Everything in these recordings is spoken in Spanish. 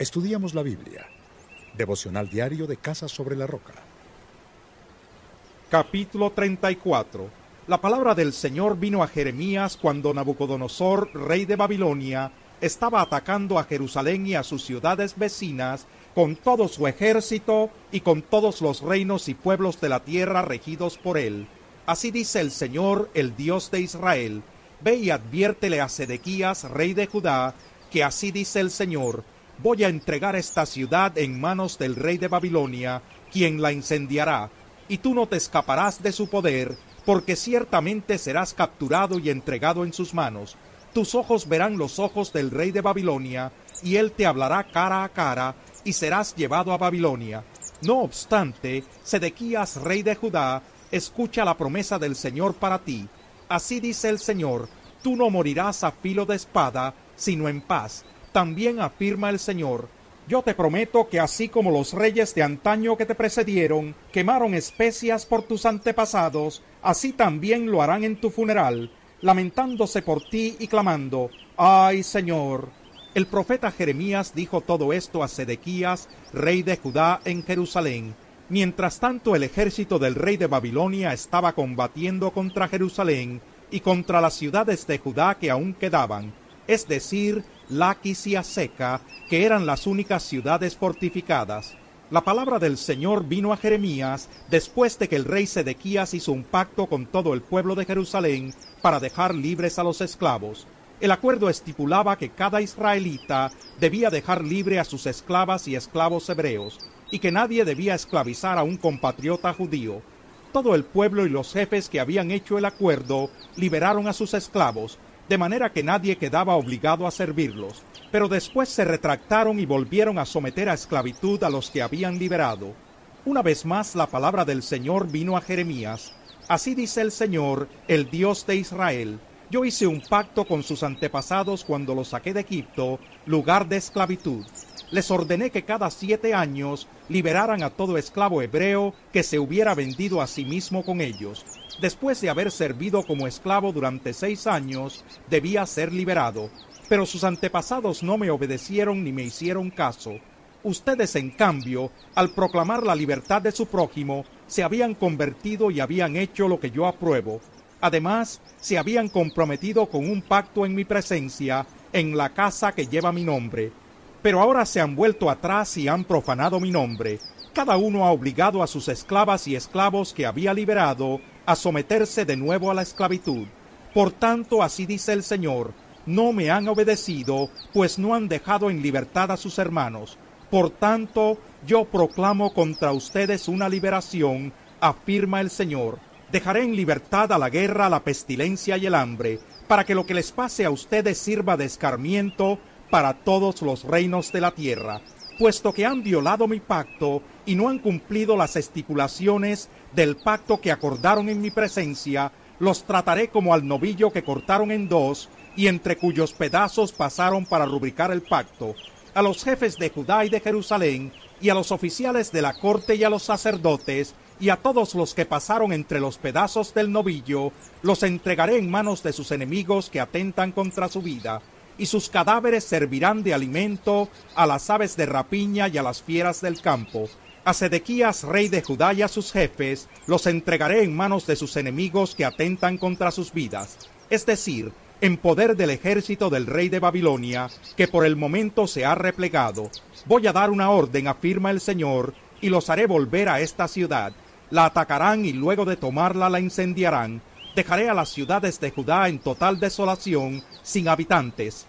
Estudiamos la Biblia. Devocional diario de Casa sobre la Roca. Capítulo 34 La palabra del Señor vino a Jeremías cuando Nabucodonosor, rey de Babilonia, estaba atacando a Jerusalén y a sus ciudades vecinas con todo su ejército y con todos los reinos y pueblos de la tierra regidos por él. Así dice el Señor, el Dios de Israel. Ve y adviértele a Sedequías, rey de Judá, que así dice el Señor, voy a entregar esta ciudad en manos del rey de Babilonia, quien la incendiará, y tú no te escaparás de su poder, porque ciertamente serás capturado y entregado en sus manos. Tus ojos verán los ojos del rey de Babilonia, y él te hablará cara a cara, y serás llevado a Babilonia. No obstante, Sedequías, rey de Judá, escucha la promesa del Señor para ti. Así dice el Señor, tú no morirás a filo de espada, sino en paz. También afirma el Señor, yo te prometo que así como los reyes de antaño que te precedieron quemaron especias por tus antepasados, así también lo harán en tu funeral, lamentándose por ti y clamando, ay Señor. El profeta Jeremías dijo todo esto a Sedequías, rey de Judá, en Jerusalén. Mientras tanto el ejército del rey de Babilonia estaba combatiendo contra Jerusalén y contra las ciudades de Judá que aún quedaban, es decir, Laquis y que eran las únicas ciudades fortificadas. La palabra del Señor vino a Jeremías después de que el rey Sedequías hizo un pacto con todo el pueblo de Jerusalén para dejar libres a los esclavos. El acuerdo estipulaba que cada israelita debía dejar libre a sus esclavas y esclavos hebreos, y que nadie debía esclavizar a un compatriota judío. Todo el pueblo y los jefes que habían hecho el acuerdo liberaron a sus esclavos, de manera que nadie quedaba obligado a servirlos, pero después se retractaron y volvieron a someter a esclavitud a los que habían liberado. Una vez más la palabra del Señor vino a Jeremías. Así dice el Señor, el Dios de Israel. Yo hice un pacto con sus antepasados cuando los saqué de Egipto, lugar de esclavitud. Les ordené que cada siete años liberaran a todo esclavo hebreo que se hubiera vendido a sí mismo con ellos después de haber servido como esclavo durante seis años, debía ser liberado. Pero sus antepasados no me obedecieron ni me hicieron caso. Ustedes, en cambio, al proclamar la libertad de su prójimo, se habían convertido y habían hecho lo que yo apruebo. Además, se habían comprometido con un pacto en mi presencia, en la casa que lleva mi nombre. Pero ahora se han vuelto atrás y han profanado mi nombre. Cada uno ha obligado a sus esclavas y esclavos que había liberado a someterse de nuevo a la esclavitud. Por tanto, así dice el Señor, no me han obedecido, pues no han dejado en libertad a sus hermanos. Por tanto, yo proclamo contra ustedes una liberación, afirma el Señor. Dejaré en libertad a la guerra, la pestilencia y el hambre, para que lo que les pase a ustedes sirva de escarmiento para todos los reinos de la tierra, puesto que han violado mi pacto y no han cumplido las estipulaciones del pacto que acordaron en mi presencia, los trataré como al novillo que cortaron en dos y entre cuyos pedazos pasaron para rubricar el pacto. A los jefes de Judá y de Jerusalén, y a los oficiales de la corte y a los sacerdotes, y a todos los que pasaron entre los pedazos del novillo, los entregaré en manos de sus enemigos que atentan contra su vida, y sus cadáveres servirán de alimento a las aves de rapiña y a las fieras del campo a Sedequías, rey de Judá y a sus jefes, los entregaré en manos de sus enemigos que atentan contra sus vidas, es decir, en poder del ejército del rey de Babilonia, que por el momento se ha replegado. Voy a dar una orden, afirma el Señor, y los haré volver a esta ciudad. La atacarán y luego de tomarla la incendiarán. Dejaré a las ciudades de Judá en total desolación, sin habitantes.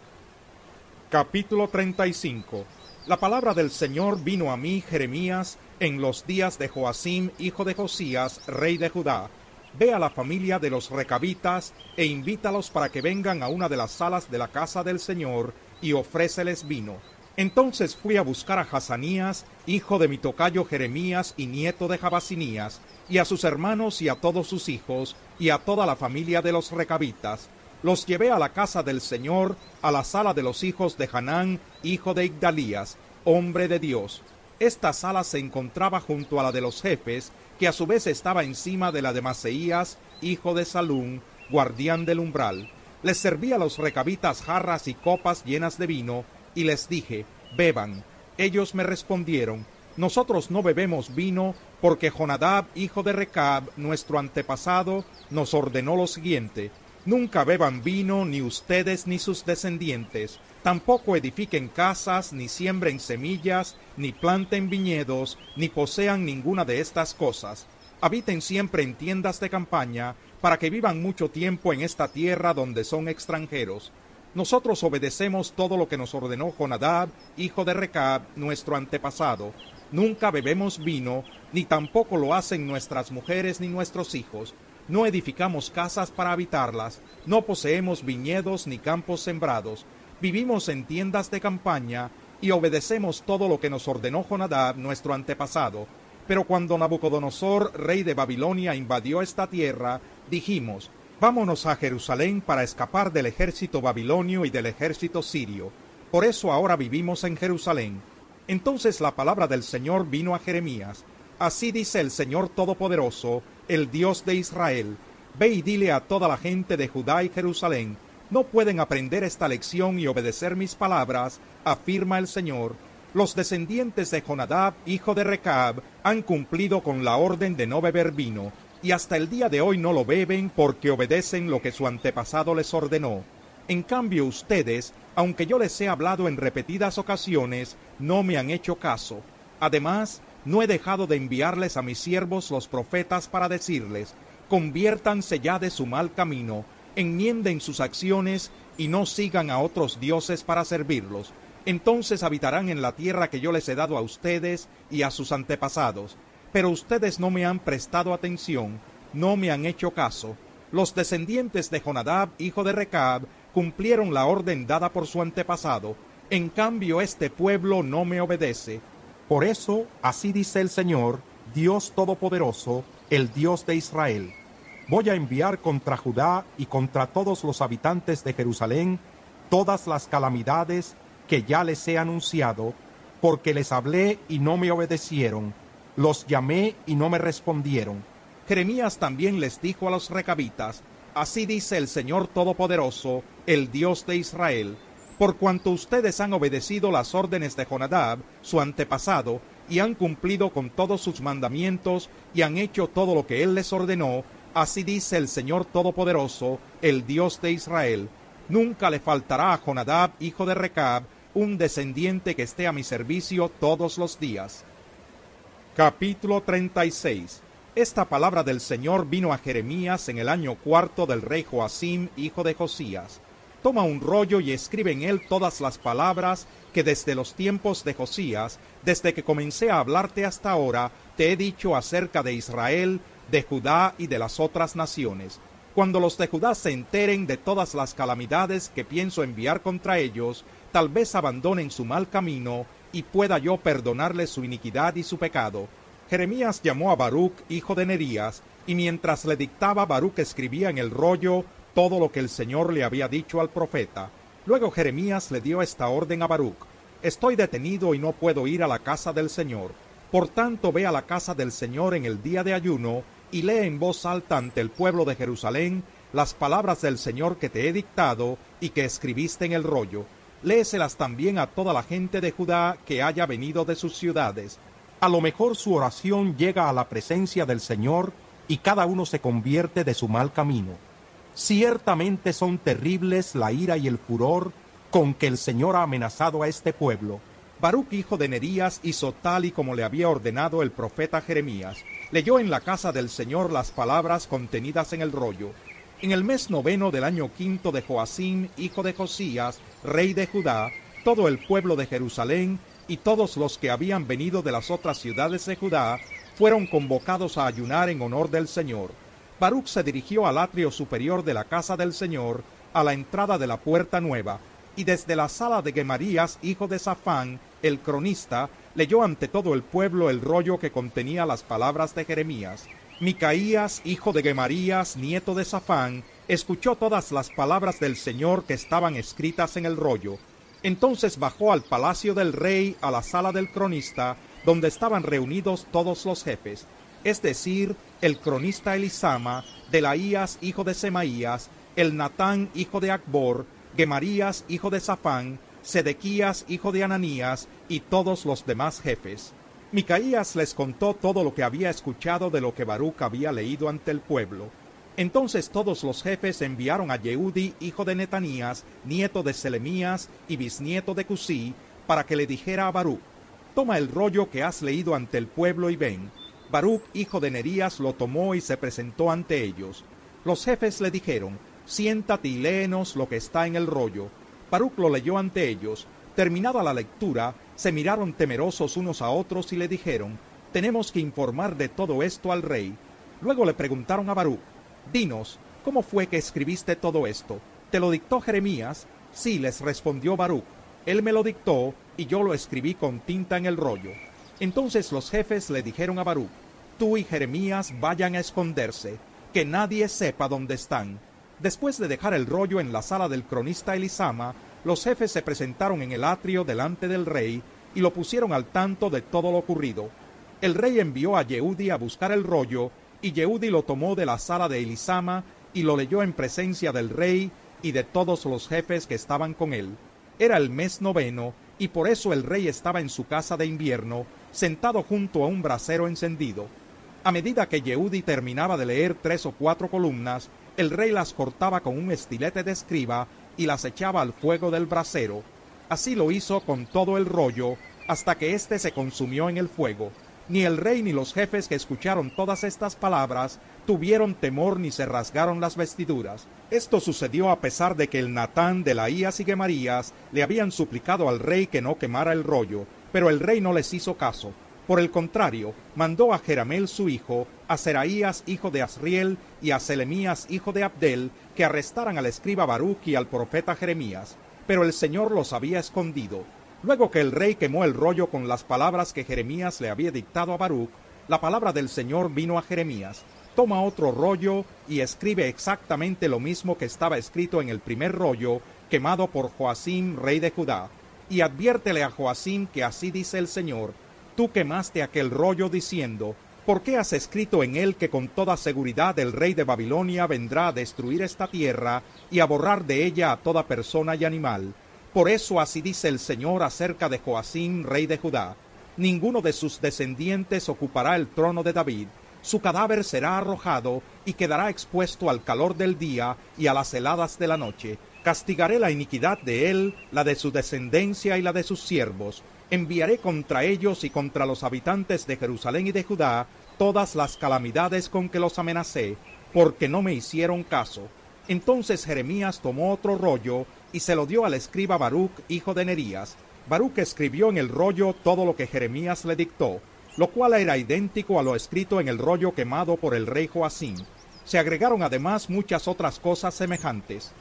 Capítulo 35 la palabra del Señor vino a mí, Jeremías, en los días de Joacim, hijo de Josías, rey de Judá. Ve a la familia de los recabitas e invítalos para que vengan a una de las salas de la casa del Señor y ofréceles vino. Entonces fui a buscar a Hazanías, hijo de mi tocayo Jeremías y nieto de Jabasinías, y a sus hermanos y a todos sus hijos, y a toda la familia de los recabitas, los llevé a la casa del Señor, a la sala de los hijos de Hanán, hijo de Igdalías, hombre de Dios. Esta sala se encontraba junto a la de los jefes, que a su vez estaba encima de la de Maseías, hijo de Salún, guardián del umbral. Les serví a los recabitas jarras y copas llenas de vino, y les dije, beban. Ellos me respondieron, nosotros no bebemos vino porque Jonadab, hijo de Recab, nuestro antepasado, nos ordenó lo siguiente, nunca beban vino ni ustedes ni sus descendientes, tampoco edifiquen casas, ni siembren semillas, ni planten viñedos, ni posean ninguna de estas cosas. Habiten siempre en tiendas de campaña, para que vivan mucho tiempo en esta tierra donde son extranjeros. Nosotros obedecemos todo lo que nos ordenó Jonadab, hijo de Recab, nuestro antepasado. Nunca bebemos vino, ni tampoco lo hacen nuestras mujeres ni nuestros hijos. No edificamos casas para habitarlas, no poseemos viñedos ni campos sembrados. Vivimos en tiendas de campaña y obedecemos todo lo que nos ordenó Jonadab, nuestro antepasado. Pero cuando Nabucodonosor, rey de Babilonia, invadió esta tierra, dijimos, Vámonos a Jerusalén para escapar del ejército babilonio y del ejército sirio. Por eso ahora vivimos en Jerusalén. Entonces la palabra del Señor vino a Jeremías. Así dice el Señor Todopoderoso, el Dios de Israel. Ve y dile a toda la gente de Judá y Jerusalén, no pueden aprender esta lección y obedecer mis palabras, afirma el Señor. Los descendientes de Jonadab, hijo de Recab, han cumplido con la orden de no beber vino, y hasta el día de hoy no lo beben porque obedecen lo que su antepasado les ordenó. En cambio ustedes, aunque yo les he hablado en repetidas ocasiones, no me han hecho caso. Además, no he dejado de enviarles a mis siervos los profetas para decirles, conviértanse ya de su mal camino, enmienden sus acciones y no sigan a otros dioses para servirlos. Entonces habitarán en la tierra que yo les he dado a ustedes y a sus antepasados pero ustedes no me han prestado atención, no me han hecho caso. Los descendientes de Jonadab, hijo de Recab, cumplieron la orden dada por su antepasado. En cambio, este pueblo no me obedece. Por eso, así dice el Señor, Dios Todopoderoso, el Dios de Israel. Voy a enviar contra Judá y contra todos los habitantes de Jerusalén todas las calamidades que ya les he anunciado, porque les hablé y no me obedecieron los llamé y no me respondieron. Jeremías también les dijo a los recabitas, Así dice el Señor Todopoderoso, el Dios de Israel, por cuanto ustedes han obedecido las órdenes de Jonadab, su antepasado, y han cumplido con todos sus mandamientos, y han hecho todo lo que él les ordenó, así dice el Señor Todopoderoso, el Dios de Israel, nunca le faltará a Jonadab, hijo de Recab, un descendiente que esté a mi servicio todos los días. Capítulo 36 Esta palabra del Señor vino a Jeremías en el año cuarto del rey Joacim, hijo de Josías. Toma un rollo y escribe en él todas las palabras que desde los tiempos de Josías, desde que comencé a hablarte hasta ahora, te he dicho acerca de Israel, de Judá y de las otras naciones. Cuando los de Judá se enteren de todas las calamidades que pienso enviar contra ellos, tal vez abandonen su mal camino y pueda yo perdonarle su iniquidad y su pecado. Jeremías llamó a Baruch, hijo de Nerías, y mientras le dictaba, Baruch escribía en el rollo todo lo que el Señor le había dicho al profeta. Luego Jeremías le dio esta orden a Baruch. Estoy detenido y no puedo ir a la casa del Señor. Por tanto, ve a la casa del Señor en el día de ayuno y lee en voz alta ante el pueblo de Jerusalén las palabras del Señor que te he dictado y que escribiste en el rollo léeselas también a toda la gente de Judá que haya venido de sus ciudades. A lo mejor su oración llega a la presencia del Señor y cada uno se convierte de su mal camino. Ciertamente son terribles la ira y el furor con que el Señor ha amenazado a este pueblo. Baruch hijo de Nerías hizo tal y como le había ordenado el profeta Jeremías. Leyó en la casa del Señor las palabras contenidas en el rollo en el mes noveno del año quinto de Joacim, hijo de Josías, rey de Judá, todo el pueblo de Jerusalén y todos los que habían venido de las otras ciudades de Judá fueron convocados a ayunar en honor del Señor. Baruch se dirigió al atrio superior de la casa del Señor, a la entrada de la puerta nueva, y desde la sala de Gemarías, hijo de Safán, el cronista, leyó ante todo el pueblo el rollo que contenía las palabras de Jeremías. Micaías, hijo de Gemarías, nieto de Safán, escuchó todas las palabras del Señor que estaban escritas en el rollo. Entonces bajó al palacio del rey, a la sala del cronista, donde estaban reunidos todos los jefes, es decir, el cronista Elisama, Delaías, hijo de Semaías, el Natán, hijo de Acbor, Gemarías, hijo de Safán, Sedequías, hijo de Ananías, y todos los demás jefes. Micaías les contó todo lo que había escuchado de lo que Baruch había leído ante el pueblo. Entonces todos los jefes enviaron a Yehudi, hijo de Netanías, nieto de Selemías y bisnieto de Cusí, para que le dijera a Baruch, toma el rollo que has leído ante el pueblo y ven. Baruch, hijo de Nerías, lo tomó y se presentó ante ellos. Los jefes le dijeron, siéntate y léenos lo que está en el rollo. Baruch lo leyó ante ellos. Terminada la lectura, se miraron temerosos unos a otros y le dijeron, tenemos que informar de todo esto al rey. Luego le preguntaron a Baruch, dinos, ¿cómo fue que escribiste todo esto? ¿Te lo dictó Jeremías? Sí, les respondió Baruch. Él me lo dictó y yo lo escribí con tinta en el rollo. Entonces los jefes le dijeron a Baruch, tú y Jeremías vayan a esconderse, que nadie sepa dónde están. Después de dejar el rollo en la sala del cronista Elisama, los jefes se presentaron en el atrio delante del rey y lo pusieron al tanto de todo lo ocurrido. El rey envió a Yehudi a buscar el rollo, y Yehudi lo tomó de la sala de Elisama y lo leyó en presencia del rey y de todos los jefes que estaban con él. Era el mes noveno, y por eso el rey estaba en su casa de invierno, sentado junto a un brasero encendido. A medida que Yehudi terminaba de leer tres o cuatro columnas, el rey las cortaba con un estilete de escriba y las echaba al fuego del brasero. Así lo hizo con todo el rollo, hasta que éste se consumió en el fuego. Ni el rey ni los jefes que escucharon todas estas palabras tuvieron temor ni se rasgaron las vestiduras. Esto sucedió a pesar de que el Natán de Laías y Gemarías le habían suplicado al rey que no quemara el rollo, pero el rey no les hizo caso. Por el contrario, mandó a Jeramel su hijo, a Seraías hijo de Asriel y a Selemías hijo de Abdel, que arrestaran al escriba Baruch y al profeta Jeremías. Pero el Señor los había escondido. Luego que el rey quemó el rollo con las palabras que Jeremías le había dictado a Baruch, la palabra del Señor vino a Jeremías. Toma otro rollo y escribe exactamente lo mismo que estaba escrito en el primer rollo, quemado por Joacim, rey de Judá. Y adviértele a Joacim que así dice el Señor, tú quemaste aquel rollo diciendo, ¿por qué has escrito en él que con toda seguridad el rey de Babilonia vendrá a destruir esta tierra y a borrar de ella a toda persona y animal? Por eso así dice el Señor acerca de Joacim, rey de Judá. Ninguno de sus descendientes ocupará el trono de David. Su cadáver será arrojado y quedará expuesto al calor del día y a las heladas de la noche. Castigaré la iniquidad de él, la de su descendencia y la de sus siervos. Enviaré contra ellos y contra los habitantes de Jerusalén y de Judá todas las calamidades con que los amenacé, porque no me hicieron caso. Entonces Jeremías tomó otro rollo y se lo dio al escriba Baruch, hijo de Nerías. Baruch escribió en el rollo todo lo que Jeremías le dictó, lo cual era idéntico a lo escrito en el rollo quemado por el rey Joacín. Se agregaron además muchas otras cosas semejantes.